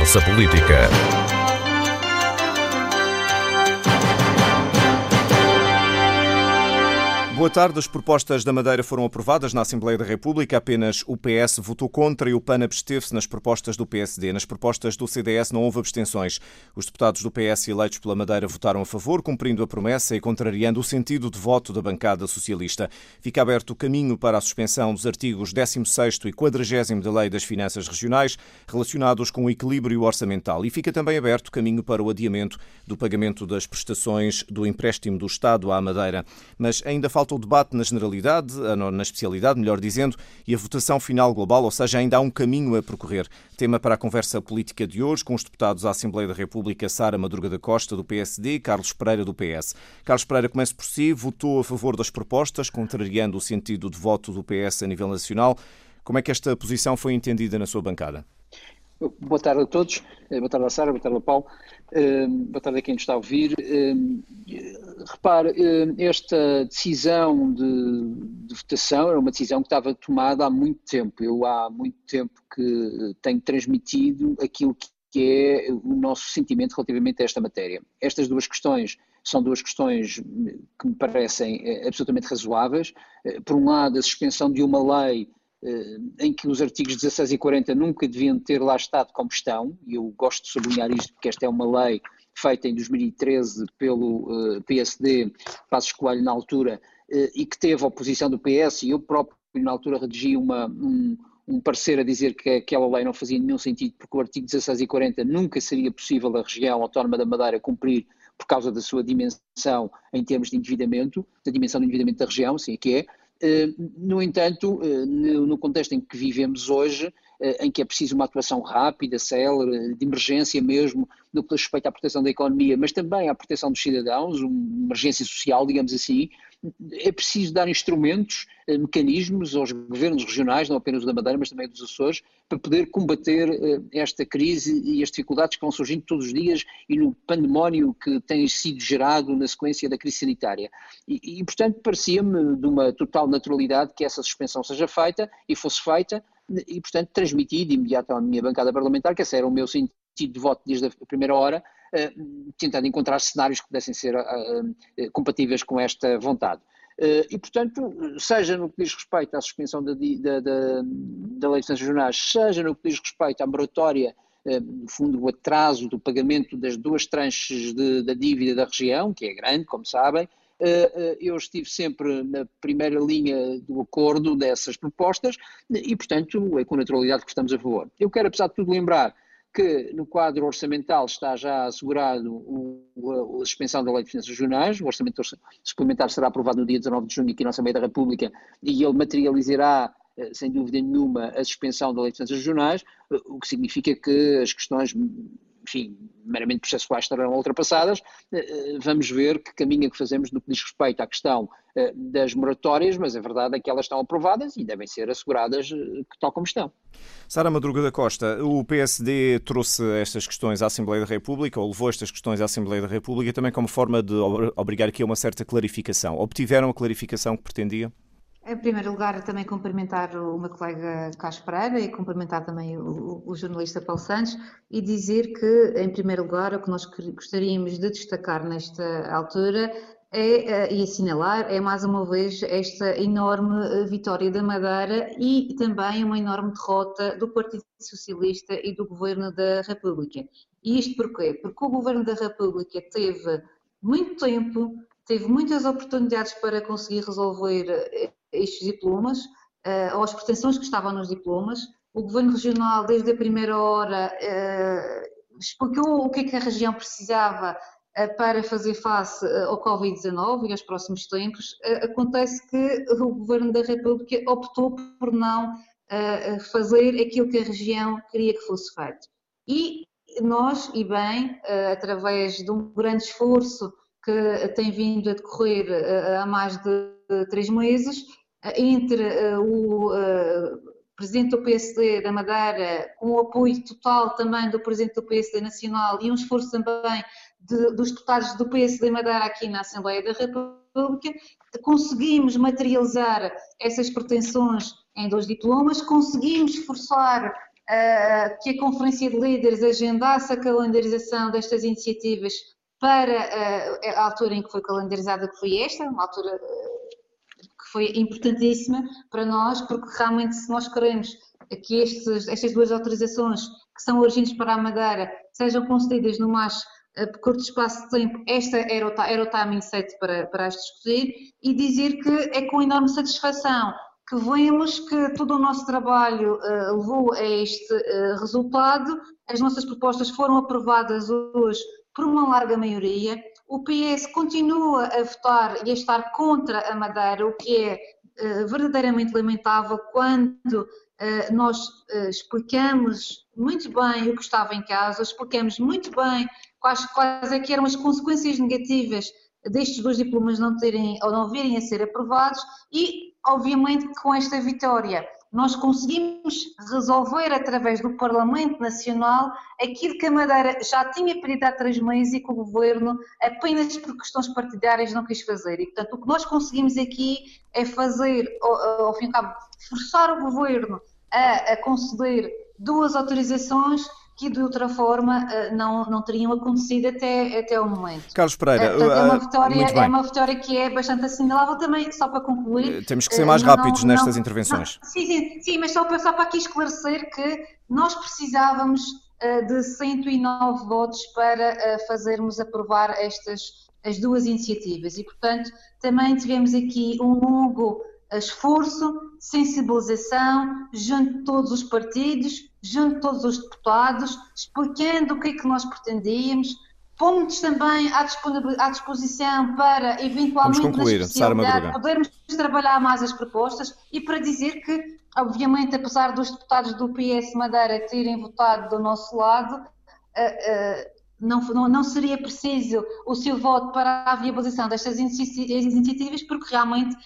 Conversa Política. Boa tarde. As propostas da Madeira foram aprovadas na Assembleia da República. Apenas o PS votou contra e o PAN absteve-se nas propostas do PSD. Nas propostas do CDS não houve abstenções. Os deputados do PS eleitos pela Madeira votaram a favor, cumprindo a promessa e contrariando o sentido de voto da bancada socialista. Fica aberto o caminho para a suspensão dos artigos 16 e 40 da Lei das Finanças Regionais relacionados com o equilíbrio orçamental. E fica também aberto o caminho para o adiamento do pagamento das prestações do empréstimo do Estado à Madeira. Mas ainda falta falta o debate na generalidade, na especialidade, melhor dizendo, e a votação final global, ou seja, ainda há um caminho a percorrer. Tema para a conversa política de hoje com os deputados à Assembleia da República, Sara Madruga da Costa, do PSD, e Carlos Pereira, do PS. Carlos Pereira, começa por si, votou a favor das propostas, contrariando o sentido de voto do PS a nível nacional. Como é que esta posição foi entendida na sua bancada? Boa tarde a todos, eh, boa tarde a Sara, boa tarde ao Paulo, uh, boa tarde a quem nos está a ouvir. Uh, repare, esta decisão de, de, votação era uma decisão que estava tomada há muito tempo. Eu há muito tempo que tenho transmitido aquilo que é o nosso sentimento relativamente a esta matéria. Estas duas questões são duas questões que me parecem absolutamente razoáveis. Por um lado, a suspensão de uma lei eh, em que os artigos 16 e 40 nunca deviam ter lá estado como estão, e eu gosto de sublinhar isto porque esta é uma lei feita em 2013 pelo eh, PSD, Passos Coelho na altura, uh, e que teve a oposição do PS, e eu próprio na altura redigi uma, um, um parecer a dizer que aquela lei não fazia nenhum sentido, porque o artigo 16 e 40 nunca seria possível a região autónoma da Madeira cumprir por causa da sua dimensão em termos de endividamento, da dimensão do endividamento da região, sim que é, eh, no entanto, eh, no contexto em que vivemos hoje, eh, em que é preciso uma atuação rápida, célere, de emergência mesmo, no que respeita à proteção da economia, mas também à proteção dos cidadãos, uma emergência social, digamos assim, é preciso dar instrumentos, eh, mecanismos aos governos regionais, não apenas da Madeira, mas também dos Açores, para poder combater eh, esta crise e as dificuldades que vão surgindo todos os dias e no pandemónio que tem sido gerado na sequência da crise sanitária. E, e portanto, parecia-me de uma total naturalidade que essa suspensão seja feita e fosse feita, e, portanto, transmiti de imediato à minha bancada parlamentar, que esse era o meu sentido de voto desde a primeira hora, uh, tentando encontrar cenários que pudessem ser uh, compatíveis com esta vontade. E, portanto, seja no que diz respeito à suspensão da, da, da, da lei de finanças jornais, seja no que diz respeito à moratória, no fundo, o atraso do pagamento das duas tranches de, da dívida da região, que é grande, como sabem, eu estive sempre na primeira linha do acordo dessas propostas e, portanto, é com naturalidade que estamos a favor. Eu quero, apesar de tudo, lembrar que no quadro orçamental está já assegurado o, a suspensão da Lei de Finanças Regionais, o orçamento suplementar será aprovado no dia 19 de junho aqui na Assembleia da República e ele materializará, eh, sem dúvida nenhuma, a suspensão da Lei de Finanças Regionais, eh, o que significa que as questões enfim, meramente processuais estarão ultrapassadas, eh, vamos ver que caminho é que fazemos no que diz respeito à questão das moratórias, mas a verdade é que elas estão aprovadas e devem ser asseguradas tal como estão. Sara Madruga da Costa, o PSD trouxe estas questões à Assembleia da República, ou levou estas questões à Assembleia da República também como forma de obrigar aqui a uma certa clarificação. Obtiveram a clarificação que pretendia? Em primeiro lugar, também cumprimentar o meu colega Carlos Pereira e cumprimentar também o, o, jornalista Paulo Santos e dizer que, em primeiro lugar, o que nós gostaríamos de destacar nesta altura é, eh, e assinalar é mais uma vez esta enorme eh, vitória da Madeira e também uma enorme derrota do Partido Socialista e do Governo da República. E isto porquê? Porque o Governo da República teve muito tempo, teve muitas oportunidades para conseguir resolver eh, estes diplomas, ou as pretensões que estavam nos diplomas. O Governo Regional, desde a primeira hora, explicou o que é que a região precisava eh, para fazer face ao Covid-19 e aos próximos tempos, acontece que o Governo da República optou por não fazer aquilo que a região queria que fosse feito. E nós, e bem, através de um grande esforço que tem vindo a decorrer há mais de três meses, entre o Presidente do PSD da Madeira, com o apoio total também do Presidente do PSD Nacional e um esforço também de, dos deputados do PSD Madeira aqui na Assembleia da República, conseguimos materializar essas pretensões em dois diplomas, conseguimos forçar que a Conferência de Líderes agendasse a calendarização destas iniciativas para a altura em que foi calendarizada, que foi esta, uma altura foi importantíssima para nós, porque realmente se nós queremos que estes, estas duas autorizações que são urgentes para a Madeira sejam concedidas no mais curto espaço de tempo, esta era o, era o timing set para, para as discutir e dizer que é com enorme satisfação que vemos que todo o nosso trabalho uh, levou a este uh, resultado, as nossas propostas foram aprovadas hoje por uma larga maioria, o PS continua a votar e a estar contra a Madeira, o que é uh, verdadeiramente lamentável quando nós explicamos muito bem o que estava em casa, explicamos muito bem quais, quais é eram as consequências negativas destes dois diplomas não terem ou não virem a ser aprovados e, obviamente, com esta vitória nós conseguimos resolver através do Parlamento Nacional aquilo que a Madeira já tinha pedido há três meses e que o Governo, apenas por questões partidárias, não quis fazer. E, portanto, o que nós conseguimos aqui é fazer, ao, fim e ao cabo, forçar o Governo a, a conceder duas autorizações que de outra forma eh, não, não teriam acontecido até, até o momento. Carlos Pereira, é, portanto, é, uma vitória, é uma vitória que é bastante assimilável também, só para concluir. Eh, temos que ser mais não, rápidos não, nestas não, intervenções. sim, sim, sim, mas só para, só para aqui esclarecer que nós precisávamos de 109 votos para fazermos aprovar estas as duas iniciativas e, portanto, também tivemos aqui um longo esforço, sensibilização junto de todos os partidos, junto de todos os deputados, explicando o que é que nós pretendíamos, pomos também à disposição para, eventualmente, concluir, podermos trabalhar mais as propostas e para dizer que, obviamente, apesar dos deputados do PS Madeira terem votado do nosso lado, eh, eh, não, não, não, seria preciso o seu voto para a viabilização destas iniciativas, porque realmente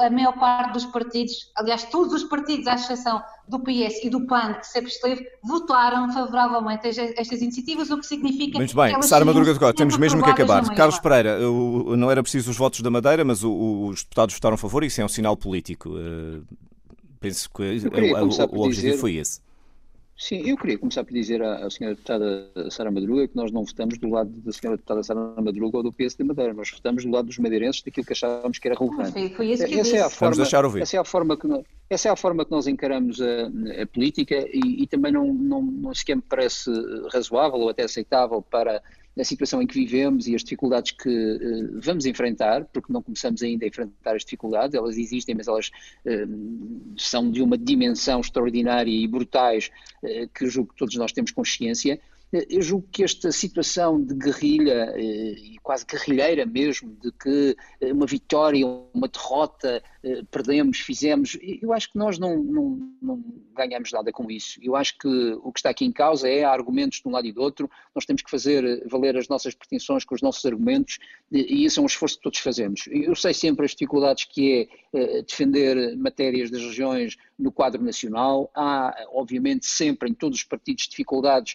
a maior parte dos partidos, aliás, todos os partidos, à exceção do PS e do PAN, que sempre esteve, votaram favoravelmente a estas iniciativas, o que significa Muito bem, que Sara Madruga de Cota, temos mesmo que acabar. Carlos Pereira, não era preciso os votos da Madeira, mas os deputados votaram a favor e isso é um sinal político. Eh, penso que o, o objetivo dizer... foi esse. Sim, eu queria começar por dizer à, à senhora deputada Sara Madruga que nós não votamos do lado da senhora deputada Sara Madruga ou do PS de Madeira, nós votamos do lado dos madeirenses daquilo que achávamos que era relevante. Foi, foi isso que essa, é a forma, deixar ouvir. essa é a forma que nós, essa é a forma que nós encaramos a, a política e, e, também não, não, não sequer me parece razoável ou até aceitável para a situação em que vivemos e as dificuldades que uh, vamos enfrentar, porque não começamos ainda a enfrentar as dificuldades, elas existem, mas elas uh, são de uma dimensão extraordinária e brutais uh, que julgo que todos nós temos consciência. Eu julgo que esta situação de guerrilha, e quase guerrilheira mesmo, de que uma vitória, uma derrota, perdemos, fizemos, eu acho que nós não, não, não ganhamos nada com isso. Eu acho que o que está aqui em causa é argumentos de um lado e do outro, nós temos que fazer valer as nossas pretensões com os nossos argumentos e isso é um esforço que todos fazemos. Eu sei sempre as dificuldades que é defender matérias das regiões no quadro nacional, há obviamente sempre em todos os partidos dificuldades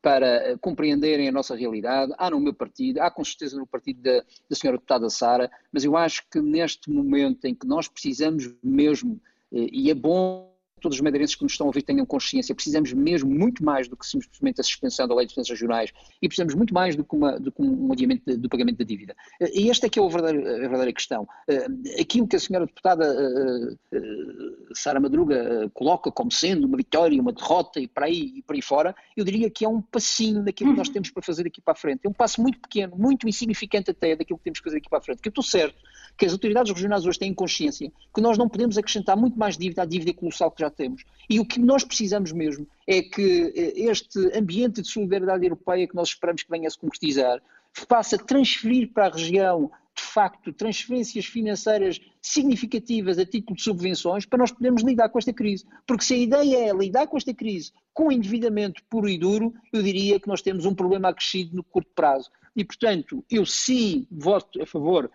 para eh, compreenderem a nossa realidade. Há no meu partido, há com certeza no partido da, da senhora deputada Sara, mas eu acho que neste momento em que nós precisamos mesmo, eh, e é bom todos os madeirenses que nos estão a ouvir tenham consciência, precisamos mesmo muito mais do que simplesmente a suspensão da lei de defesas regionais e precisamos muito mais do que, uma, do que um adiamento do pagamento da dívida. E esta é que é a verdadeira, a verdadeira questão. Eh, aquilo que a senhora deputada uh, Sara Madruga coloca como sendo uma vitória, uma derrota e para aí e para aí fora, eu diria que é um passinho daquilo que nós temos para fazer aqui para a frente. É um passo muito pequeno, muito insignificante até daquilo que temos que fazer aqui para a frente. Que eu estou certo que as autoridades regionais hoje têm consciência que nós não podemos acrescentar muito mais dívida à dívida colossal que já temos. E o que nós precisamos mesmo é que eh, este ambiente de solidariedade europeia que nós esperamos que venha a se concretizar faça transferir para a região de facto, transferências financeiras significativas a título de subvenções para nós podermos lidar com esta crise. Porque se a ideia é lidar com esta crise com endividamento puro e duro, eu diria que nós temos um problema acrescido no curto prazo. E, portanto, eu sim voto a favor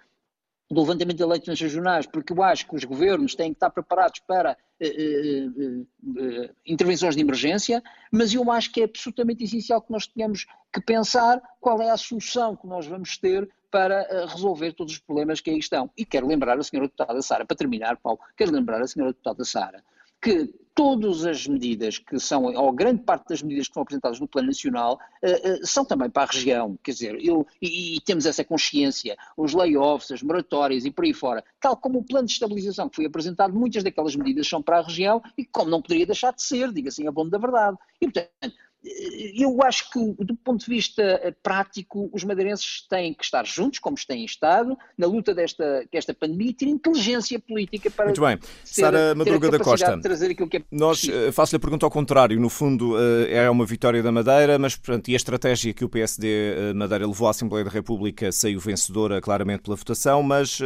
do levantamento de eleições regionais, porque eu acho que os governos têm que estar preparados para uh, uh, uh, intervenções de emergência, mas eu acho que é absolutamente essencial que nós tenhamos que pensar qual é a solução que nós vamos ter para eh, resolver todos os problemas que aí estão. E quero lembrar a senhora deputada Sara, para terminar, Paulo, quero lembrar a senhora deputada Sara, que todas as medidas que são, ou grande parte das medidas que são apresentadas no plano nacional, uh, uh, são também para a região. Quer dizer, eu, e, e, temos essa consciência, os layoffs, as moratórias e por aí fora, tal como o plano de estabilização que foi apresentado, muitas daquelas medidas são para a região e como não poderia deixar de ser, diga assim a bom da verdade. E, portanto, eu acho que, do ponto de vista eh, prático, os madeirenses têm que estar juntos, como têm estado, na luta desta, desta pandemia e ter inteligência política para. Muito bem. Sara Madruga da Costa. trazer aquilo que é Nós uh, faço-lhe a pergunta ao contrário. No fundo, uh, é uma vitória da Madeira, mas portanto, e a estratégia que o PSD Madeira levou à Assembleia da República saiu vencedora claramente pela votação, mas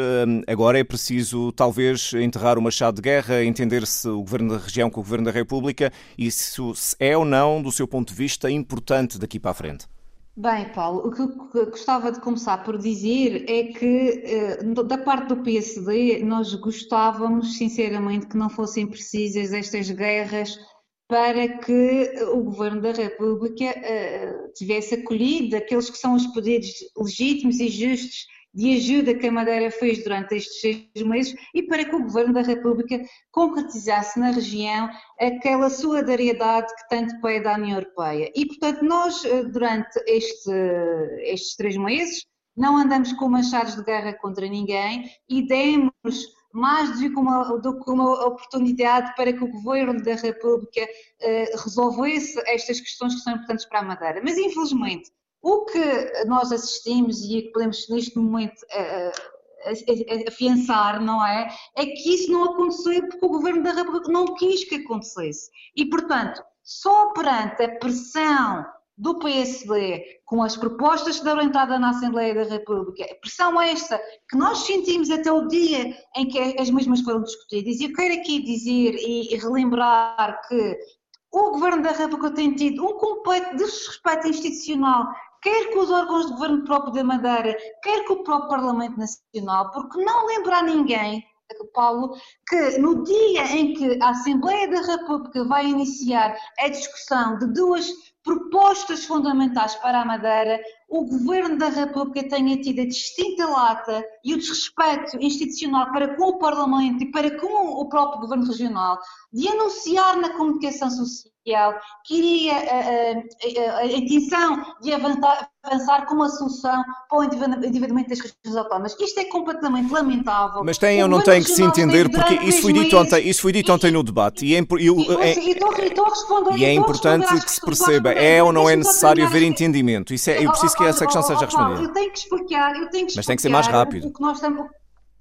agora é preciso, talvez, enterrar uma chave de guerra, entender se o Governo da Região com o Governo da República e se é ou não, do seu ponto ponto de vista importante daqui para a frente? Bem, Paulo, o que eu gostava de começar por dizer é que, eh, da parte do PSD, nós gostávamos, sinceramente, que não fossem precisas estas guerras para que o Governo da República eh, tivesse acolhido aqueles que são os poderes legítimos e justos de ajuda que a Madeira fez durante estes seis meses e para que o Governo da República concretizasse na região aquela solidariedade que tanto pede à União Europeia. E, portanto, nós, eh, durante este, estes três meses, não andamos com machados de guerra contra ninguém e demos mais do que, uma, do que uma oportunidade para que o Governo da República eh, resolvesse estas questões que são importantes para a Madeira. Mas, infelizmente, o que nós assistimos e que podemos neste momento uh, afiançar, não é? É que isso não aconteceu porque o Governo da República não quis que acontecesse. E, portanto, só perante a pressão do PSD com as propostas que deram entrada na Assembleia da República, a pressão esta que nós sentimos até o dia em que as mesmas foram discutidas, e eu quero aqui dizer e relembrar que o Governo da República tem tido um completo desrespeito institucional quer com os órgãos de governo próprio da Madeira, quer com o próprio Parlamento Nacional, porque não lembrar ninguém, Paulo, que no dia em que a Assembleia da República vai iniciar a discussão de duas propostas fundamentais para a Madeira, o Governo da República tenha tido a distinta lata e o desrespeito institucional para com o Parlamento e para com o próprio Governo Regional de anunciar na comunicação social que iria a, a, a, a intenção de avançar, avançar com uma solução para o endividamento das regiões autónomas. Isto é completamente lamentável. Mas tem ou não tem que se entender, porque isso foi dito ontem, isso foi dito ontem no debate e é, e é importante que se perceba, é ou não é necessário haver entendimento. Isso é, eu preciso que essa questão seja respondida. Eu tenho que explicar, eu tenho que Mas tem que ser mais rápido. O que nós estamos,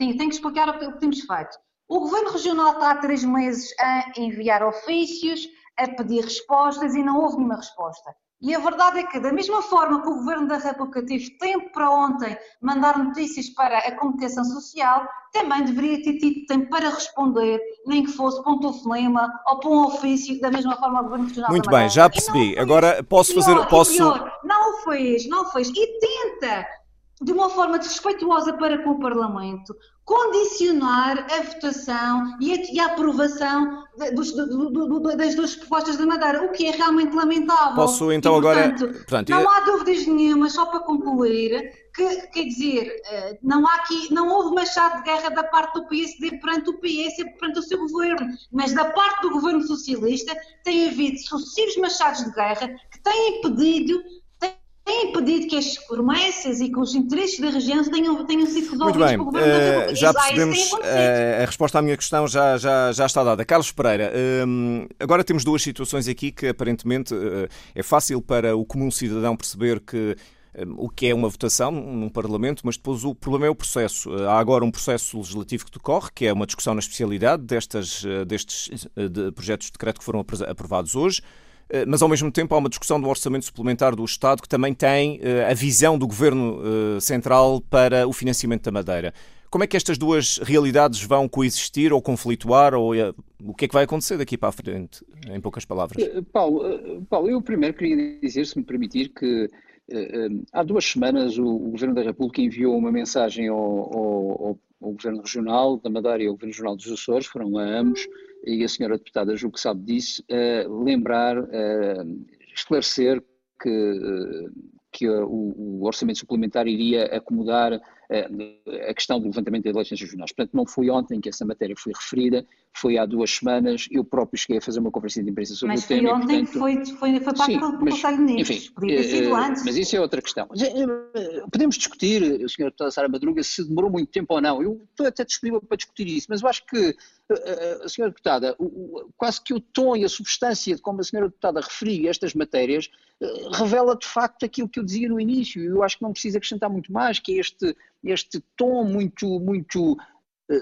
sim, tenho que explicar o que temos feito. O Governo Regional está há três meses a enviar ofícios, a pedir respostas e não houve nenhuma resposta. E a verdade é que, da mesma forma que o Governo da República teve tempo para ontem mandar notícias para a comunicação social, também deveria ter tido tempo para responder, nem que fosse para um telefonema ou para um ofício, da mesma forma o Governo Regional Muito bem, já percebi. Agora posso pior, fazer. Posso... Pior, não fez, não fez. E tenta, de uma forma desrespeituosa para com o Parlamento, condicionar a votação e a, e a aprovação dos, do, do, das duas propostas da Madeira, o que é realmente lamentável. Posso então e, portanto, agora. Portanto, não há dúvidas nenhuma, só para concluir, que quer dizer, eh, não há aqui, não houve machado de guerra da parte do PSD perante o PS e perante o seu governo, mas da parte do governo socialista tem havido sucessivos machados de guerra que têm impedido tem impedido que as promessas e que os interesses da região tenham, tenham sido resolvidos Muito bem, pelo Governo da Já percebemos, uh, a resposta à minha questão já, já, já está dada. Carlos Pereira, uh, agora temos duas situações aqui que aparentemente eh, é fácil para o comum cidadão perceber que o que é uma votação num Parlamento, mas depois o problema é o processo. Há agora um processo legislativo que decorre, que é uma discussão na especialidade destas, destes de projetos de decreto que foram aprovados hoje. Eh, mas ao mesmo tempo há uma discussão do orçamento suplementar do Estado que também tem eh, a visão do Governo eh, Central para o financiamento da Madeira. Como é que estas duas realidades vão coexistir ou conflituar? Ou o que é que vai acontecer daqui para a frente, em poucas palavras? Paulo, Paulo eu primeiro queria dizer, se me permitir, que há duas semanas o, Governo da República enviou uma mensagem ao, ao, ao Governo Regional da Madeira e ao Governo Regional dos Açores, foram a ambos, e a senhora deputada julgo que sabe disso, uh, lembrar, uh, esclarecer que, uh, que o, o, orçamento suplementar iria acomodar a questão do levantamento das eleições regionais. Portanto, não foi ontem que essa matéria foi referida, foi há duas semanas. Eu próprio cheguei a fazer uma conferência de imprensa sobre mas o tema. Mas foi ontem portanto, foi, foi, foi parte sim, do Conselho de Ministros. Podia ter sido antes. Mas isso é outra questão. Podemos discutir, o Sr. Deputada Sara Madruga, se demorou muito tempo ou não. Eu estou até disponível para discutir isso, mas eu acho que a Sra. Deputada, quase que o tom e a substância de como a Sra. Deputada referiu estas matérias revela de facto aquilo que eu dizia no início. Eu acho que não precisa acrescentar muito mais, que é este, este tom muito, muito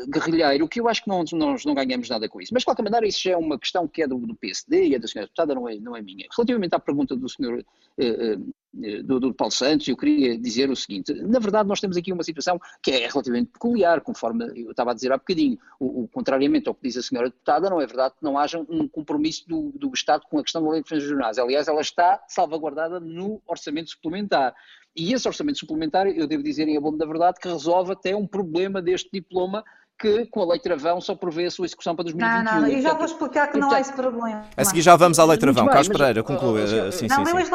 guerrilheiro, que eu acho que não, nós não ganhamos nada com isso. Mas, de qualquer maneira, isso já é uma questão que é do, do PSD e é da senhora deputada, não é, não é minha. Relativamente à pergunta do senhor eh, eh, do, do, Paulo Santos, eu queria dizer o seguinte: na verdade, nós temos aqui uma situação que é relativamente peculiar, conforme eu estava a dizer há bocadinho. O, o contrariamente ao que diz a senhora deputada, não é verdade que não haja um compromisso do, do Estado com a questão da lei de defesa jornais. Aliás, ela está salvaguardada no orçamento suplementar. E esse orçamento suplementar, eu devo dizer em abono da verdade, que resolve até um problema deste diploma que com a lei travão só prevê a sua execução para 2021. Não, não, eu já vou explicar que não há esse problema. A seguir já vamos à lei travão. Carlos Pereira, concluir. Sim, sim, sim.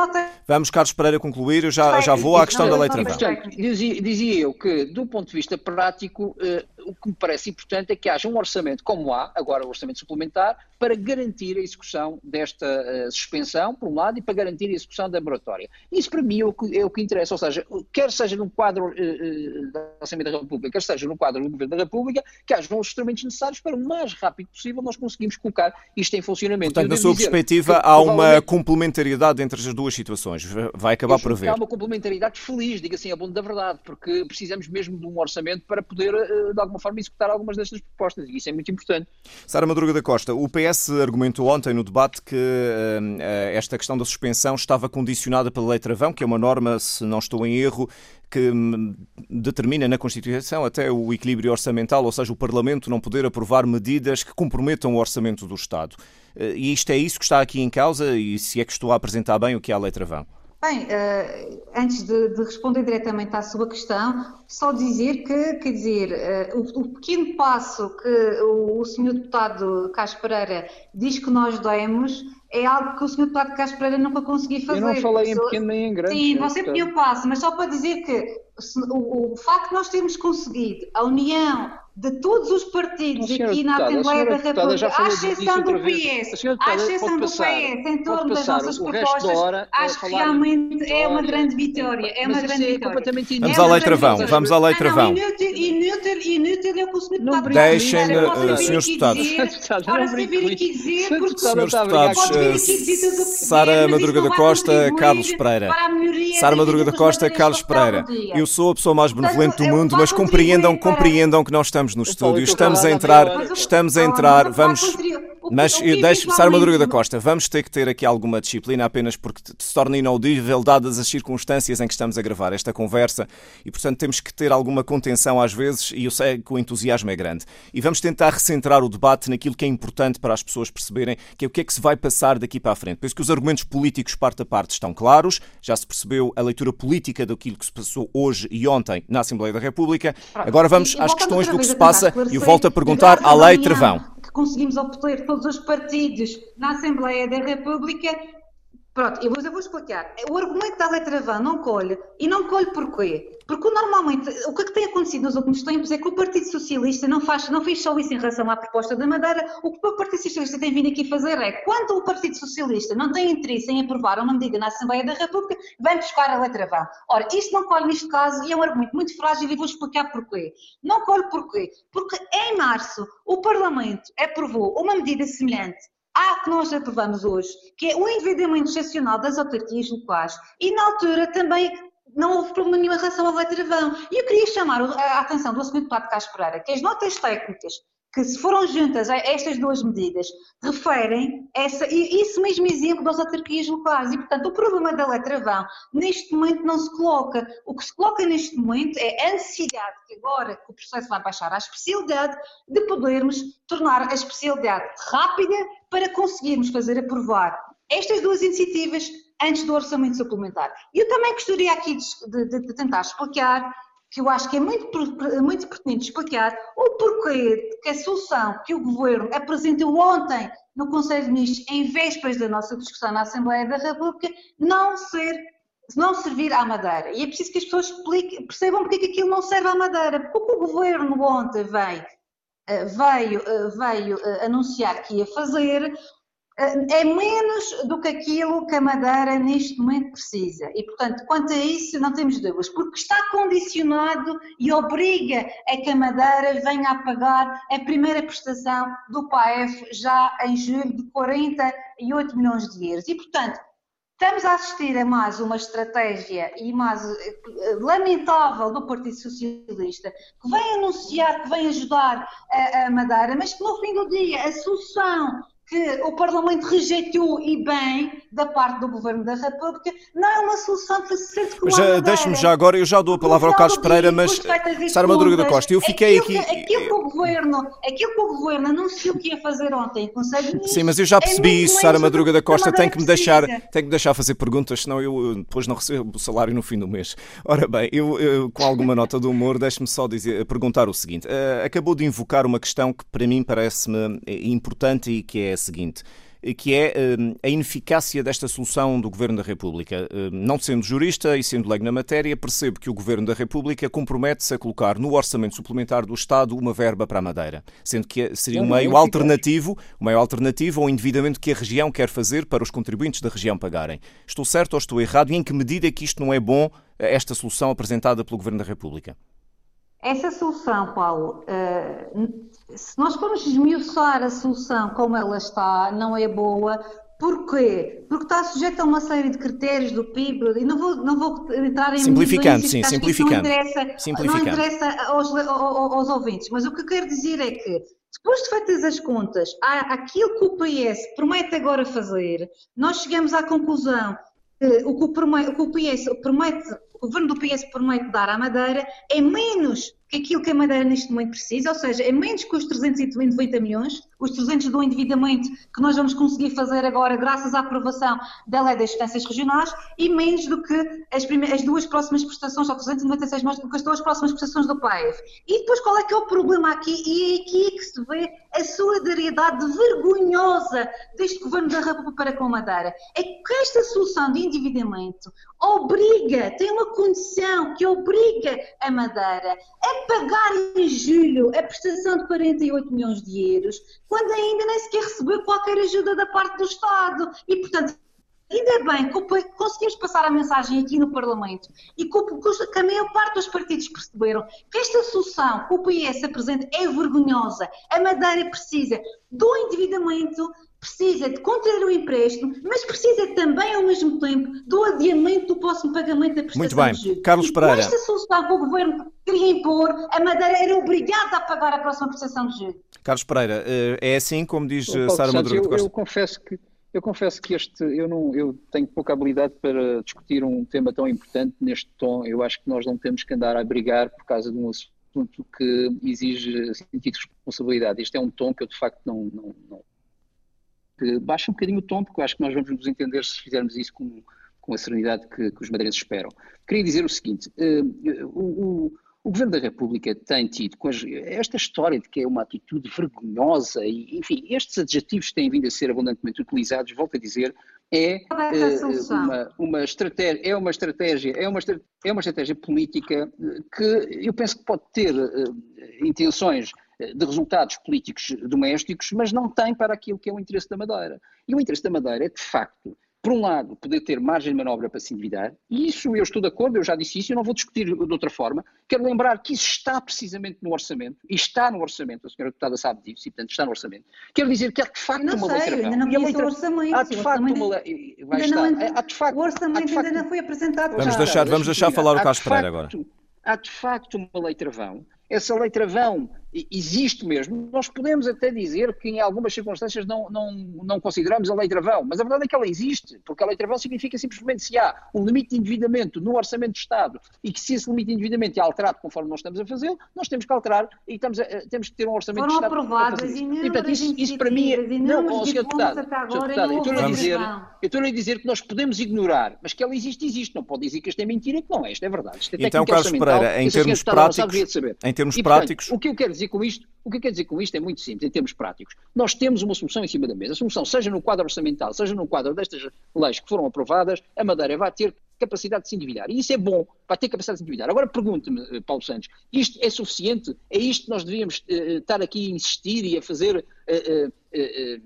Vamos, Carlos Pereira, concluir. Eu já, já vou à questão da lei travão. Dizia, dizia eu que, do ponto de vista prático, uh, o que me parece importante é que haja um orçamento, como há, agora o orçamento suplementar, para garantir a execução desta uh, suspensão, por um lado, e para garantir a execução da moratória. Isso, para mim, é o que, é o que interessa. Ou seja, quer seja no quadro uh, da Assembleia da República, quer seja no quadro do Governo da República, que hajam os instrumentos necessários para o mais rápido possível nós conseguimos colocar isto em funcionamento. Portanto, na sua perspectiva, há uma complementariedade entre as duas situações. Vai acabar por haver. Há uma complementariedade feliz, diga assim, a bom da verdade, porque precisamos mesmo de um orçamento para poder, eh, de alguma forma, executar algumas destas propostas, e isso é muito importante. Sara Madruga da Costa, o PS argumentou ontem no debate que uh, esta questão da suspensão estava condicionada pela Lei Travão, que é uma norma, se não estou em erro, que determina na Constituição até o equilíbrio orçamental, ou seja, o Parlamento não poder aprovar medidas que comprometam o orçamento do Estado. Eh, e isto é isso que está aqui em causa e se é que estou a apresentar bem o que é a Lei Travão? Bem, uh, antes de, de, responder diretamente à sua questão, só dizer que, quer dizer, uh, o, pequeno passo que o, Sr. Deputado Carlos Pereira diz que nós demos é algo que o Sr. Deputado Carlos Pereira nunca conseguiu fazer. Eu não falei em pequeno nem em grande. Sim, você pequeno passo, mas só para dizer que o, o facto de nós termos conseguido a união de todos os partidos aqui na Assembleia da República, à exceção do PS, à exceção do PS, em torno das nossas propostas, acho que realmente é uma grande vitória. É uma grande é vitória. Vamos à lei travão, vamos à lei travão. Inútil, inútil, inútil é o que o senhor deputado Deixem, senhores deputados. Ora, se vir aqui dizer, porque senhores deputados, Sara Madruga da Costa, Carlos Pereira. Sara Madruga da Costa, Carlos Pereira. Eu sou a pessoa mais benevolente do mundo, mas compreendam, compreendam que não estamos estamos no estúdio, estamos a entrar, estamos a entrar, vamos. Mas deixe Sara Madruga da Costa, vamos ter que ter aqui alguma disciplina apenas porque se torna inaudível dadas as circunstâncias em que estamos a gravar esta conversa e, portanto, temos que ter alguma contenção às vezes e eu sei que o entusiasmo é grande. E vamos tentar recentrar o debate naquilo que é importante para as pessoas perceberem, que é o que é que se vai passar daqui para a frente. Por isso que os argumentos políticos parte a parte estão claros, já se percebeu a leitura política daquilo que se passou hoje e ontem na Assembleia da República. Agora vamos às questões do que se passa e volto a perguntar à Lei Travão conseguimos obter todos os partidos na Assembleia da República. Pronto, eu vou, explicar. O argumento da letra vã não colhe, e não colhe porquê? Porque normalmente o que, é que tem acontecido nos últimos tempos é que o Partido Socialista não, faz, não fez só isso em relação à proposta da Madeira. O que o Partido Socialista tem vindo aqui fazer é, quando o Partido Socialista não tem interesse em aprovar uma medida na Assembleia da República, vem buscar a letra vã. Ora, isto não colhe neste caso e é um argumento muito frágil e vou explicar porquê. Não colhe porquê? Porque em março o Parlamento aprovou uma medida semelhante à que nós aprovamos hoje, que é o endividamento excepcional das autarquias locais, e na altura também não houve problema relação ao letra vão. E eu queria chamar a atenção do Sr. Deputado Carlos Pereira que as notas técnicas que se foram juntas estas duas medidas, referem essa, isso mesmo exemplo das autarquias locais. E, portanto, o problema da letra vão, neste momento, não se coloca. O que se coloca neste momento é a necessidade, que agora que o processo vai baixar à especialidade, de podermos tornar a especialidade rápida para conseguirmos fazer aprovar estas duas iniciativas antes do orçamento suplementar. Eu também gostaria aqui de, de, de tentar explicar que eu acho que é muito, muito pertinente explicar o porquê que a solução que o Governo apresentou ontem no Conselho de Ministros, em vésperas da nossa discussão na Assembleia da República, não ser não servir à Madeira. E é preciso que as pessoas expliquem, percebam porque é que aquilo não serve à Madeira. Porque o governo ontem veio, eh, veio, eh, veio eh, anunciar que ia fazer, é menos do que aquilo que a Madeira neste momento precisa. E, portanto, quanto a isso, não temos dúvidas, porque está condicionado e obriga a que a Madeira venha a pagar a primeira prestação do PAEF já em julho de 48 milhões de euros. E, portanto, Estamos a assistir a mais uma estratégia e mais eh, lamentável do Partido Socialista, que vem anunciar que vem ajudar a, a Madeira, mas que no fim do dia a solução que o Parlamento rejeitou e bem da parte do Governo da República não é uma solução que ser de Já Deixe-me já agora, eu já dou a palavra ao Carlos Pereira, mas Sara Madruga da Costa, eu fiquei aquilo, aqui... Aquilo que, o Governo, aquilo que o Governo anunciou que ia fazer ontem, Conselho Sim, mas eu já percebi é isso, Sara Madruga da Costa, tem que me deixar, tem que me deixar fazer perguntas, senão eu depois não recebo o salário no fim do mês. Ora bem, eu, eu com alguma nota de humor, deixe-me só dizer, perguntar o seguinte, uh, acabou de invocar uma questão que para mim parece-me importante e que é a seguinte, que é eh, a ineficácia desta solução do Governo da República. Eh, não sendo jurista e sendo leigo na matéria, percebo que o Governo da República compromete-se a colocar no orçamento suplementar do Estado uma verba para a Madeira, sendo que seria um meio alternativo, um meio alternativo ao endividamento que a região quer fazer para os contribuintes da região pagarem. Estou certo ou estou errado? E em que medida é que isto não é bom, esta solução apresentada pelo Governo da República? Essa solução, Paulo, se nós formos esmiuçar a solução como ela está, não é boa. Porquê? Porque está sujeita a uma série de critérios do PIB, e não vou, não vou entrar em Simplificando, sim, simplificando. Não interessa, simplificando. Não interessa aos, aos, ouvintes, mas o que eu quero dizer é que, depois de feitas as contas, aquilo que o PS promete agora fazer, nós chegamos à conclusão que o que o, PS promete, o governo do PS promete dar à Madeira é menos aquilo que a Madeira neste momento precisa, ou seja, é menos que os 390 milhões, os 300 do endividamento que nós vamos conseguir fazer agora graças à aprovação da lei das distâncias regionais e menos do que as, as duas próximas prestações, ou 396 mais do que as duas próximas prestações do PAEF. E depois qual é que é o problema aqui? E é aqui que se vê a solidariedade vergonhosa deste Governo da República para com a Madeira. É que esta solução de endividamento obriga, tem uma condição que obriga a Madeira a pagar em julho a prestação de 48 milhões de euros, quando ainda nem sequer recebeu qualquer ajuda da parte do Estado. E, portanto, Ainda bem que conseguimos passar a mensagem aqui no Parlamento e que, a maior parte dos partidos perceberam que esta solução que o PS apresenta é vergonhosa. A Madeira precisa do endividamento, precisa de contrair o empréstimo, mas precisa também, ao mesmo tempo, do adiamento do próximo pagamento da prestação Muito bem. de juros. Carlos Pereira. Esta solução que o Governo queria impor, a Madeira era obrigada a pagar a próxima prestação de juros. Carlos Pereira, eh, é assim como diz eh, Sara Maduro eu, eu confesso que eu confesso que este, eu, não, eu tenho pouca habilidade para discutir um tema tão importante neste tom. Eu acho que nós não temos que andar a brigar por causa de um assunto que exige sentido de responsabilidade. Este é um tom que eu de facto não, não, não que baixa um bocadinho o tom, porque eu acho que nós vamos nos entender se fizermos isso com, com a serenidade que, que os madeirenses esperam. Queria dizer o seguinte: uh, o, o, o, Governo da República tem tido esta história de que é uma atitude vergonhosa, e, enfim, estes adjetivos têm vindo a ser abundantemente utilizados, volto a dizer, é uh, uma, uma, estratégia, é uma estratégia, é uma, é uma estratégia política que eu penso que pode ter uh, intenções de resultados políticos domésticos, mas não tem para aquilo que é o interesse da Madeira. E o interesse da Madeira é, de facto, por um lado, poder ter margem de manobra para se endividar, e isso eu estou de acordo, eu já disse isso, eu não vou discutir de outra forma. Quero lembrar que isso está precisamente no orçamento, e está no orçamento, a senhora deputada sabe disso, e portanto está no orçamento. Quero dizer que há de facto não uma sei, lei Ainda não vi o orçamento. Há de facto uma lei. Vai estar. Há de facto, o orçamento facto, ainda não foi apresentado. Vamos deixar, vamos deixar falar o Carlos Pereira agora. Há de facto uma lei travão essa lei travão existe mesmo. Nós podemos até dizer que em algumas circunstâncias não, não, não consideramos a lei travão, mas a verdade é que ela existe, porque a lei travão significa simplesmente se há um limite de endividamento no orçamento do Estado e que se esse limite de endividamento é alterado conforme nós estamos a fazer, nós temos que alterar e estamos a, temos que ter um orçamento Foram do Estado. aprovadas e, e portanto, isso, isso para mim é. Não, oh, Sr. Deputado, deputado eu estou-lhe a, dizer, estou a dizer que nós podemos ignorar, mas que ela existe, existe. Não pode dizer que isto é mentira, que não é. Isto é verdade. Isto é então, Carlos Pereira, em termos práticos, em termos e, práticos. o que eu quero dizer com isto, o que eu quero dizer com isto é muito simples, em termos práticos. Nós temos uma solução em cima da mesa. A solução, seja no quadro orçamental, seja no quadro destas leis que foram aprovadas, a Madeira vai ter capacidade de se endividar. E isso é bom, vai ter capacidade de se endividar. Agora pergunto-me, eh, Paulo Santos, isto é suficiente? É isto que nós devíamos uh, estar aqui a insistir e a fazer, uh, uh,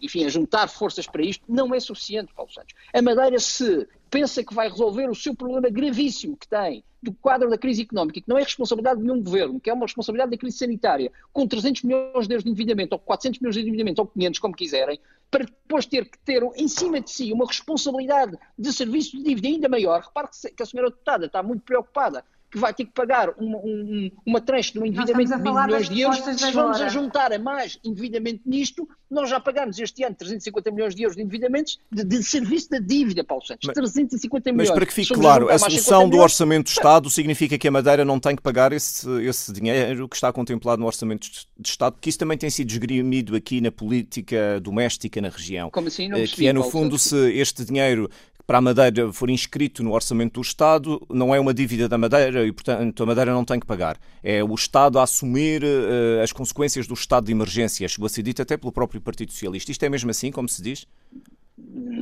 enfim, a juntar forças para isto? Não é suficiente, Paulo Santos. A Madeira, se pensa que vai resolver o seu problema gravíssimo que tem do quadro da crise económica, que não é responsabilidade de nenhum governo, que é uma responsabilidade da crise sanitária, com 300 milhões de euros de endividamento, ou 400 milhões de endividamento, ou 500, como quiserem, para depois ter que ter em cima de si uma responsabilidade de serviço de dívida ainda maior. Repare que a senhora deputada está muito preocupada que vai ter que pagar uma, um, uma tranche de um endividamento de mil milhões de euros, se vamos a juntar a mais endividamento nisto, nós já pagamos este ano 350 milhões de euros de endividamentos de, de serviço da dívida, Paulo Santos. Mas, 350 milhões. Mas para que fique claro, a solução do Orçamento do Estado significa que a Madeira não tem que pagar esse, esse dinheiro que está contemplado no Orçamento de Estado, porque isso também tem sido esgrimido aqui na política doméstica na região. Como assim? Não eh, que é, no fundo, se este dinheiro para a Madeira for inscrito no orçamento do Estado, não é uma dívida da Madeira e, portanto, a Madeira não tem que pagar. É o Estado a assumir uh, as consequências do estado de emergência. Chegou a ser dito até pelo próprio Partido Socialista. Isto é mesmo assim, como se diz?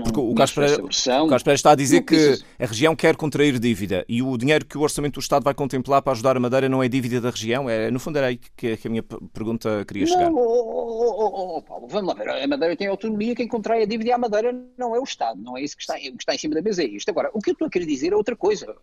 Porque o Carlos, Pereira, o Carlos Pereira está a dizer que a região quer contrair dívida e o dinheiro que o Orçamento do Estado vai contemplar para ajudar a Madeira não é dívida da região? É, no fundo era aí que, que a minha pergunta queria chegar. Não, oh, oh, oh, Paulo, vamos lá ver. A Madeira tem autonomia, quem contrai a dívida é a Madeira, não é o Estado. Não é isso que está, que está em cima da mesa, é isto. Agora, o que eu estou a querer dizer é outra coisa,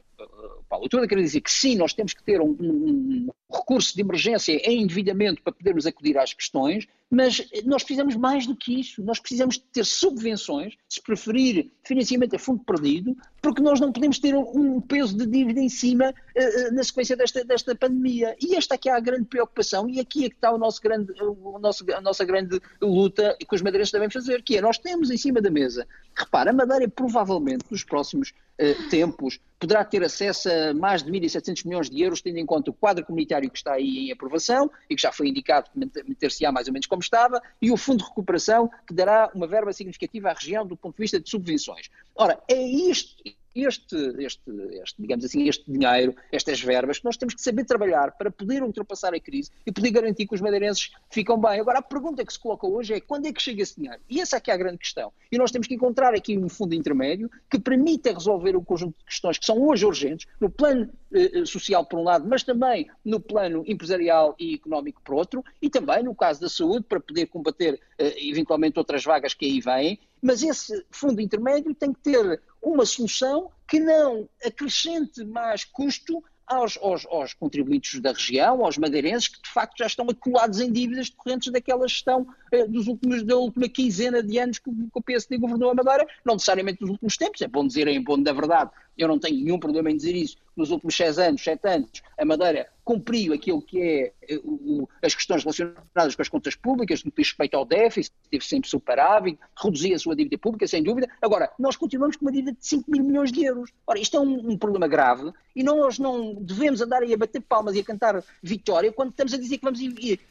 Paulo. Eu estou a querer dizer que sim, nós temos que ter um, um recurso de emergência em endividamento para podermos acudir às questões, mas nós precisamos mais do que isso. Nós precisamos ter subvenções, se preferir financiamento a fundo perdido, porque nós não podemos ter um peso de dívida em cima uh, na sequência desta, desta pandemia. E esta aqui é a grande preocupação e aqui é que está o nosso grande, o nosso, a nossa grande luta que os madeirenses devem fazer, que é nós temos em cima da mesa. Repara, a Madeira provavelmente nos próximos uh, tempos poderá ter acesso a mais de 1.700 milhões de euros, tendo em conta o quadro comunitário que está aí em aprovação e que já foi indicado que meter-se-á mais ou menos como estava, e o Fundo de Recuperação, que dará uma verba significativa à região do ponto de vista de subvenções. Ora, é isto este, este, este, digamos assim, este dinheiro, estas verbas, que nós temos que saber trabalhar para poder ultrapassar a crise e poder garantir que os madeirenses ficam bem. Agora, a pergunta que se coloca hoje é quando é que chega esse dinheiro? E essa aqui é a grande questão. E nós temos que encontrar aqui um fundo intermédio que permita resolver um conjunto de questões que são hoje urgentes, no plano eh, eh, social por um lado, mas também no plano empresarial e económico por outro, e também no caso da saúde, para poder combater eh, eventualmente outras vagas que aí vêm, mas esse fundo intermédio tem que ter uma solução que não acrescente mais custo aos, aos, aos, contribuintes da região, aos madeirenses, que de facto já estão acolados em dívidas decorrentes daquela gestão eh, dos últimos, da última quinzena de anos que, que o PSD governou a Madeira, não necessariamente dos últimos tempos, é bom dizer em bom da verdade, eu não tenho nenhum problema em dizer isso, nos últimos seis anos, sete anos, a Madeira cumpriu aquilo que é eh, o, as questões relacionadas com as contas públicas, no que diz respeito ao déficit, teve sempre superávit, reduzia a sua dívida pública, sem dúvida. Agora, nós continuamos com uma dívida de 5 mil milhões de euros. Ora, isto é um, um, problema grave e nós não devemos andar aí a bater palmas e a cantar vitória quando estamos a dizer que vamos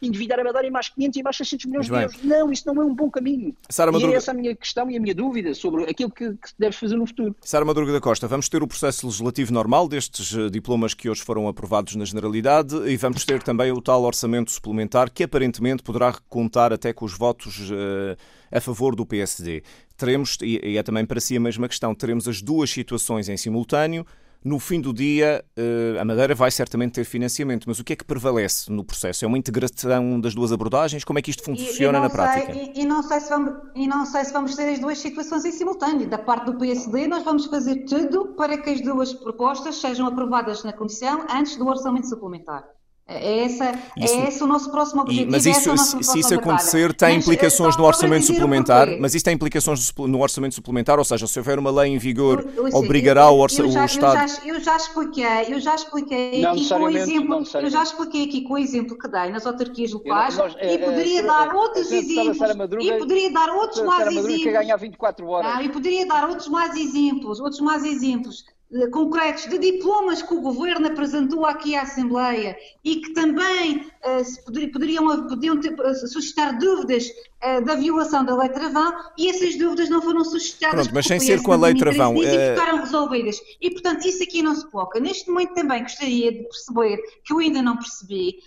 endividar a Madeira em mais 500 e mais 600 milhões de euros. Não, isso não é um bom caminho. Sara Madruga... E é essa a minha questão e a minha dúvida sobre aquilo que, que deve fazer no futuro. Sara Madruga da Costa, vamos ter o processo legislativo normal destes eh, diplomas que hoje foram aprovados na Generalidade e vamos ter também o tal orçamento suplementar que aparentemente poderá contar até com os votos uh, a favor do PSD. Teremos, e é também para si a mesma questão, teremos as duas situações em simultâneo. No fim do dia, eh, a Madeira vai certamente ter financiamento, mas o que é que prevalece no processo? É uma integração das duas abordagens? Como é que isto funciona e, e na sei, prática? E, e, não sei se vamos, e não sei se vamos ter as duas situações em simultâneo. Da parte do PSD, nós vamos fazer tudo para que as duas propostas sejam aprovadas na Comissão antes do orçamento suplementar. É, essa, é isso, é esse o nosso próximo objetivo. E, mas isso, é se isso acontecer, tem mas, implicações no orçamento suplementar. Mas isso tem implicações no orçamento suplementar, ou seja, se houver uma lei em vigor, eu, eu, obrigará eu, o, orça, já, o Estado. Eu já, eu já expliquei, eu já expliquei não, aqui com o exemplo, eu já expliquei aqui com o exemplo que dei nas autarquias locais nós, é, e poderia é, dar outros exemplos. Madruga, e poderia dar outros mais exemplos. Que ganhar 24 horas. Não, e poderia dar outros mais exemplos, outros mais exemplos eh, concretos de diplomas que o governo apresentou aqui à Assembleia e que também uh, poderiam, podiam ter, uh, suscitar dúvidas uh, da violação da lei travão e essas dúvidas não foram suscitadas. Pronto, mas sem ser com a lei travão. E ficaram resolvidas. E, portanto, isso aqui não se coloca. Neste momento também gostaria de perceber, que eu ainda não percebi,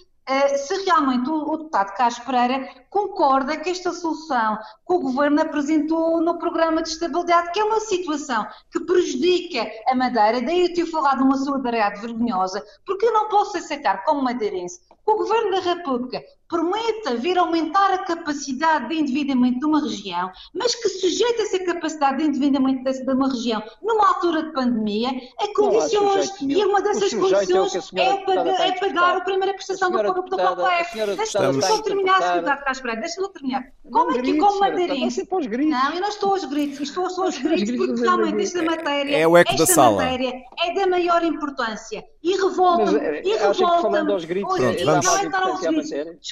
se realmente o, deputado Carlos Pereira concorda que esta solução que o Governo apresentou no programa de estabilidade, que é uma situação que prejudica a Madeira, daí eu ter falado de uma solidariedade vergonhosa, porque eu não posso aceitar como madeirense que o Governo da República prometa vir aumentar a capacidade de endividamento de uma região, mas que sujeita essa capacidade de endividamento de uma região numa altura de pandemia a condições, e uma dessas é condições é, é, pagar, é pagar a primeira prestação do, do PAPF. Deixa-me só terminar, Secretário Carlos Pereira, deixa-me terminar. Como é que, como madeirense... Não, eu não estou aos gritos, estou só aos gritos, porque realmente esta matéria, é o eco esta da sala. matéria é da maior importância. E revolta-me, eh, e revolta-me. Pronto, vamos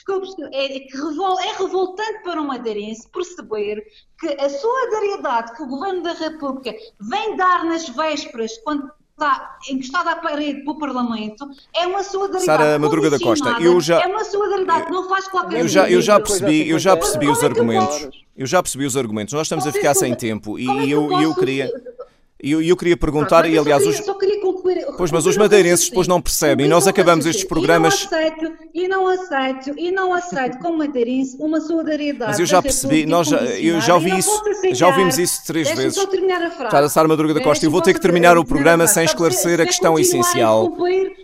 desculpe, é, que revol, é revoltante para um madeirense perceber que a solidariedade que o Governo da República vem dar nas vésperas, quando está encostada à parede para o Parlamento, é uma solidariedade Sara Madruga da Costa, eu já... É uma solidariedade que não faz qualquer eu já, eu já percebi, eu já percebi os argumentos. Eu já percebi os argumentos. Nós estamos a ficar sem tempo e é eu, eu queria... E eu, eu, queria perguntar, Pronto, e aliás, queria, os... concluir, pois, mas os madeirenses depois não percebem, e nós acabamos estes programas. E não aceito, e não aceito, e não aceito como madeirense uma solidariedade. Mas eu já percebi, nós já, eu já ouvi isso, já ouvimos isso três vezes. Só terminar a frase. Já da Sara Madruga da Costa, eu vou ter que terminar o programa sem esclarecer a questão essencial.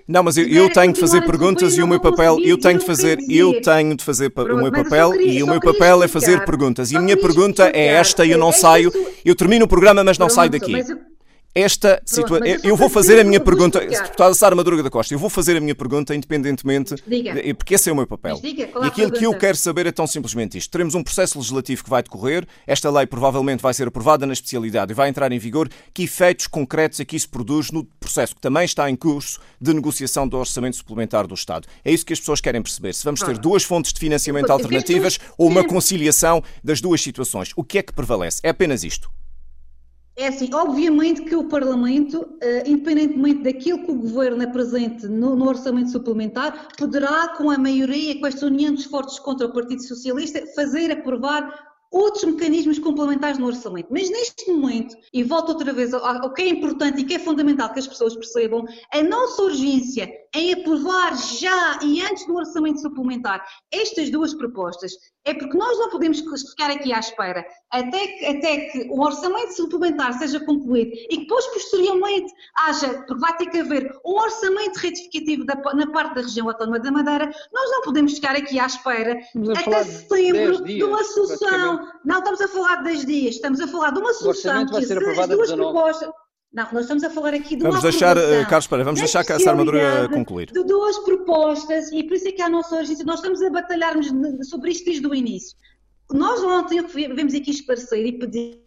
Não, mas eu, eu tenho de fazer perguntas e o meu papel, eu tenho de fazer, eu tenho de fazer o meu papel e o meu papel é fazer perguntas. E a minha pergunta é esta e eu não saio, eu termino o programa, mas não saio daqui esta situação. Eu vou fazer a minha pergunta, deputada Sara Madruga da Costa, eu vou fazer a minha pergunta independentemente, diga. porque esse é o meu papel. Diga, e aquilo que eu quero saber é tão simplesmente isto. Teremos um processo legislativo que vai decorrer, esta lei provavelmente vai ser aprovada na especialidade e vai entrar em vigor. Que efeitos concretos é que isso produz no processo que também está em curso de negociação do orçamento suplementar do Estado? É isso que as pessoas querem perceber. Se vamos ter duas fontes de financiamento alternativas ou uma conciliação das duas situações. O que é que prevalece? É apenas isto. É assim, obviamente que o Parlamento, uh, independentemente daquilo que o Governo apresente no, no, orçamento suplementar, poderá, com a maioria, com esta união dos fortes contra o Partido Socialista, fazer aprovar outros mecanismos complementares no orçamento. Mas neste momento, e volto outra vez ao, ao que é importante e que é fundamental que as pessoas percebam, a nossa urgência em aprovar já e antes do orçamento suplementar estas duas propostas é porque nós não podemos ficar aqui à espera até que, até que o orçamento suplementar seja concluído e que depois, posteriormente, haja, porque vai ter que haver um orçamento retificativo da, na parte da região autónoma da Madeira, nós não podemos ficar aqui à espera até setembro de, de uma solução. Não estamos a falar de 10 dias, estamos a falar de uma solução que as duas propostas. Não, nós estamos a falar aqui de uma Vamos deixar, uh, Carlos Pereira, vamos deixar a Sara Maduro concluir. De duas propostas, e por isso é que há a nossa urgência, nós estamos a batalharmos sobre isto desde o início. Nós ontem o que vemos aqui esclarecer e pedir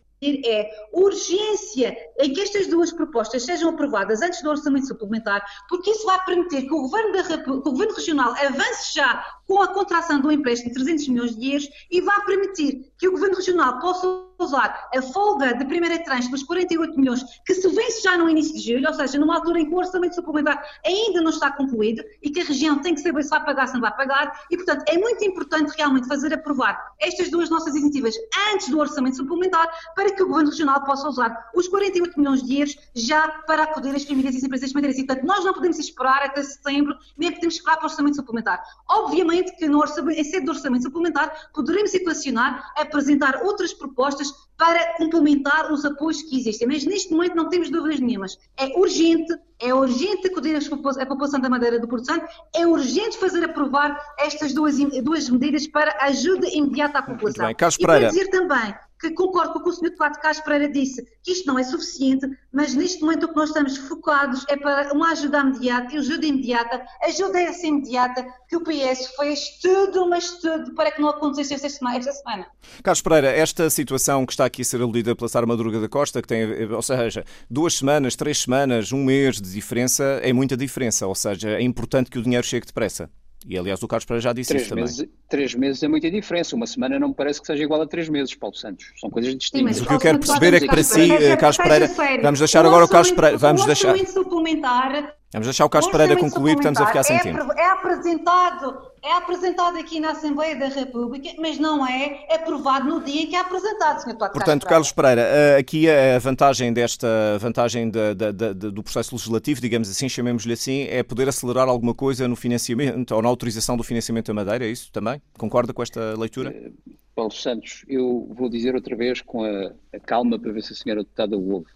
é urgência em que estas duas propostas sejam aprovadas antes do orçamento suplementar, porque isso vai permitir que o Governo, da, que o governo Regional avance já com a contração do empréstimo de 300 milhões de euros e vai permitir que o Governo Regional possa usar a folga de primeira tranche dos 48 milhões, que se vence já no início de julho, ou seja, numa altura em que o orçamento suplementar ainda não está concluído e que a região tem que saber se vai pagar, se não vai pagar, e portanto é muito importante realmente fazer aprovar estas duas nossas iniciativas antes do orçamento suplementar para que o Governo Regional possa usar os 48 milhões de euros já para acudir às famílias e empresas madeirenses. E, portanto, nós não podemos esperar até setembro, nem podemos esperar para o orçamento suplementar. Obviamente que no orçamento, em sede do orçamento suplementar poderemos equacionar, apresentar outras propostas para complementar os apoios que existem. Mas neste momento não temos dúvidas nenhumas. É urgente, é urgente acudir à população da Madeira do Porto Santo, é urgente fazer aprovar estas duas, duas medidas para ajuda imediata à população. Bem, Carlos Pereira. E para dizer também que concordo com o que o Sr. Deputado Carlos Pereira disse, que isto não é suficiente, mas neste momento o que nós estamos focados é para uma ajuda imediata, ajuda imediata, ajuda essa imediata que o PS fez tudo, mas tudo, para que não acontecesse esta semana. Esta semana. Carlos Pereira, esta situação que está aqui a ser aludida pela Sara Madruga da Costa, que tem, ou seja, duas semanas, três semanas, um mês de diferença, é muita diferença, ou seja, é importante que o dinheiro chegue depressa. E aliás o Carlos Pereira já disse três isso meses, também. Três meses é muita diferença. Uma semana não me parece que seja igual a três meses, Paulo Santos. São coisas distintas. Sim, mas o que eu quero perceber é que para si, Carlos Pereira, vamos deixar agora o Carlos Pereira. Vamos deixar. suplementar Vamos deixar o Carlos Pereira concluir, que estamos a ficar sem é, tempo. É apresentado, é apresentado aqui na Assembleia da República, mas não é aprovado no dia em que é apresentado, Sr. Deputado Portanto, Carlos Pereira, eh, aqui a vantagem desta vantagem de, de, de, do processo legislativo, digamos assim, chamemos-lhe assim, é poder acelerar alguma coisa no financiamento ou na autorização do financiamento da Madeira, é isso também? Concorda com esta leitura? Eh, Paulo Santos, eu vou dizer outra vez com a, a calma para ver se a senhora deputada ouve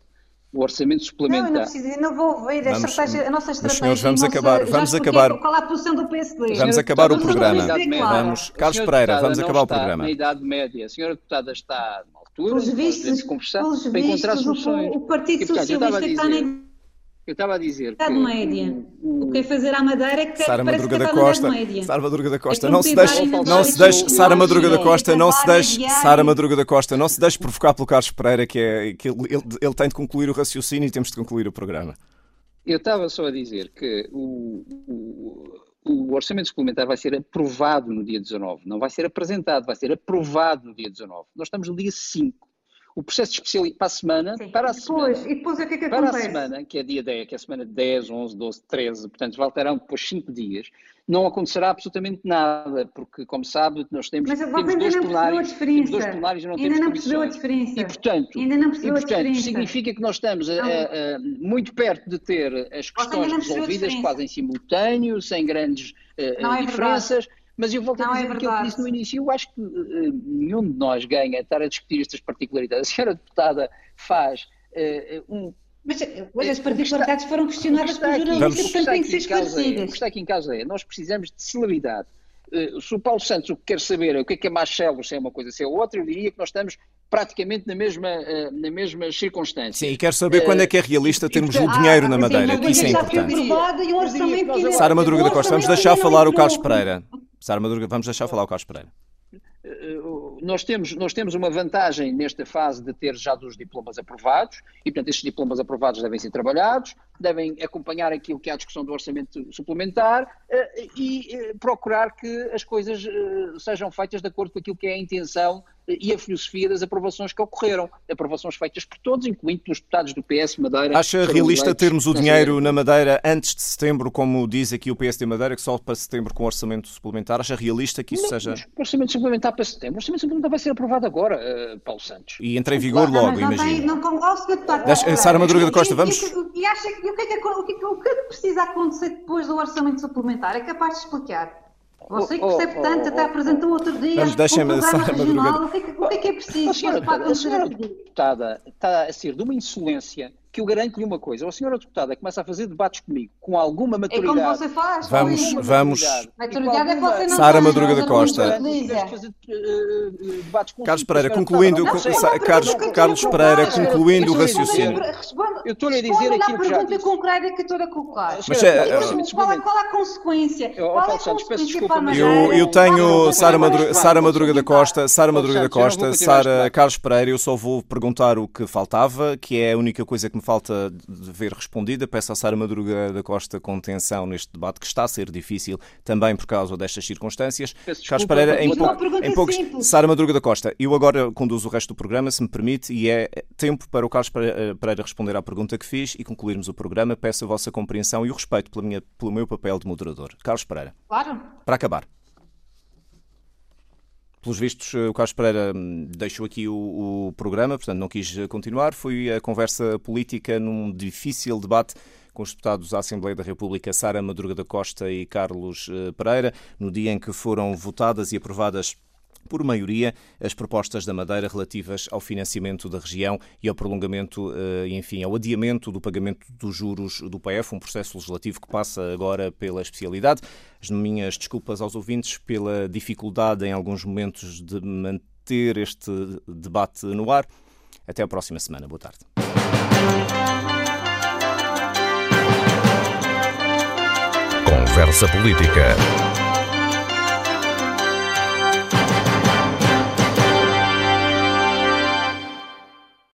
o orçamento suplementar. Não, não preciso, não vou ouvir a, vamos, estratégia, a nossa estratégia. Senhores, vamos acabar, vamos acabar. Qual é a posição do PSD? Vamos acabar o programa. Vamos, Carlos Pereira, vamos acabar o programa. Na idade média, a senhora deputada está na altura, pelos vistos, conversar para encontrar soluções. O, o Partido Socialista está na eu estava a dizer que... média. O, o que é fazer à Madeira que Sara Madruga da Costa. Sara Madruga da Costa, não se deixe, não se deixe, Sara Madruga da Costa, não se deixe, Sara Madruga da Costa, não se deixe provocar pelo Carlos Pereira, que é que ele, ele, ele tem de concluir o raciocínio e temos de concluir o programa. Eu estava só a dizer que o, o, o orçamento suplementar vai ser aprovado no dia 19, não vai ser apresentado, vai ser aprovado no dia 19. Nós estamos no dia 5 o processo de especialidade para a semana, Sim. para a depois, semana, e depois o que é que para acontece? a semana, que é dia 10, que é a semana 10, 11, 12, 13, portanto voltarão depois 5 dias, não acontecerá absolutamente nada, porque como sabe, nós temos, Mas temos dois plenários, temos dois plenários e não ainda temos não percebeu a diferença. E portanto, ainda não percebeu e, portanto a diferença. significa que nós estamos a, a, a, muito perto de ter as questões resolvidas quase em simultâneo, sem grandes uh, é diferenças. Verdade mas eu volto a dizer é o que eu disse no início, eu acho que uh, nenhum de nós ganha estar a discutir estas particularidades. A senhora deputada faz uh, um mas hoje as particularidades foram questionadas por jornalistas, portanto têm que ser esclarecidas. O que está aqui em casa é, nós precisamos de celeridade. Uh, se o Paulo Santos o que quer saber é o que é que é mais célebre, se é uma coisa, se é outra, eu diria que nós estamos praticamente na mesma, uh, na mesma circunstância. Sim, e quero saber uh, quando é que é realista termos o dinheiro ah, na Madeira, que isso é importante. Sara Madruga da Costa, vamos deixar falar o Carlos Pereira. Sara Madruga, vamos deixar falar o Carlos Pereira. Eh, nós temos, nós temos uma vantagem nesta fase de ter já dos diplomas aprovados, e portanto estes diplomas aprovados devem ser trabalhados, devem acompanhar aquilo que é a discussão do orçamento suplementar uh, e procurar que as coisas sejam feitas de acordo com aquilo que é a intenção e a filosofia das aprovações que ocorreram. Aprovações feitas por todos, incluindo pelos deputados do PS Madeira. Acha realista termos o dinheiro na Madeira antes de setembro, como diz aqui o PSD Madeira, que só para setembro com orçamento suplementar? Acha realista que isso não, seja. O orçamento suplementar para setembro. O orçamento suplementar vai ser aprovado agora, uh, Paulo Santos. E entra em vigor logo, não, imagino. Não, não, não, Sara Madruga da Costa, vamos. E, acha que o que, é que, o, que, o que precisa acontecer depois do orçamento suplementar? É capaz de explicar? Você que percebe oh, tanto, oh, até apresentou outro dia Vamos, deixa-me, Sara Madruga. O que, é que, o que é que é preciso? A senhora, a senhora deputada está a ser de uma insolência que eu garanto-lhe uma coisa, ou a senhora deputada começa a fazer debates comigo com alguma maturidade. É como você faz. Vamos, vamos. Maturidade é que você não Sara Madruga da Costa. Carlos Pereira, concluindo, Carlos, Carlos Pereira, concluindo o raciocínio. Eu estou-lhe a dizer que já disse. concreta que estou a colocar. Mas é, qual, é, qual a consequência? Qual é a consequência eu, eu tenho Sara Madruga, Sara Madruga da Costa, Sara Madruga da Costa, Sara Carlos Pereira, eu só vou perguntar o que faltava, que é a única coisa que me falta de ver respondida. Peço à Sara Madruga da Costa contenção neste debate que está a ser difícil também por causa destas circunstâncias. Carlos Pereira, em, pouco, em poucos. Sara Madruga da Costa, eu agora conduzo o resto do programa, se me permite, e é tempo para o Carlos Pereira responder à pergunta que fiz e concluirmos o programa. Peço a vossa compreensão e o respeito pela minha, pelo meu papel de moderador. Carlos Pereira. Claro. Para acabar. Pelos vistos, o Carlos Pereira hum, deixou aqui o, o, programa, portanto não quis continuar. Foi a conversa política num difícil debate com os deputados da Assembleia da República Sara Madruga da Costa e Carlos eh, Pereira, no dia em que foram votadas e aprovadas por maioria, as propostas da Madeira relativas ao financiamento da região e ao prolongamento, eh, enfim, ao adiamento do pagamento dos juros do PF, um processo legislativo que passa agora pela especialidade. As minhas desculpas aos ouvintes pela dificuldade em alguns momentos de manter este debate no ar. Até a próxima semana. Boa tarde. Conversa Política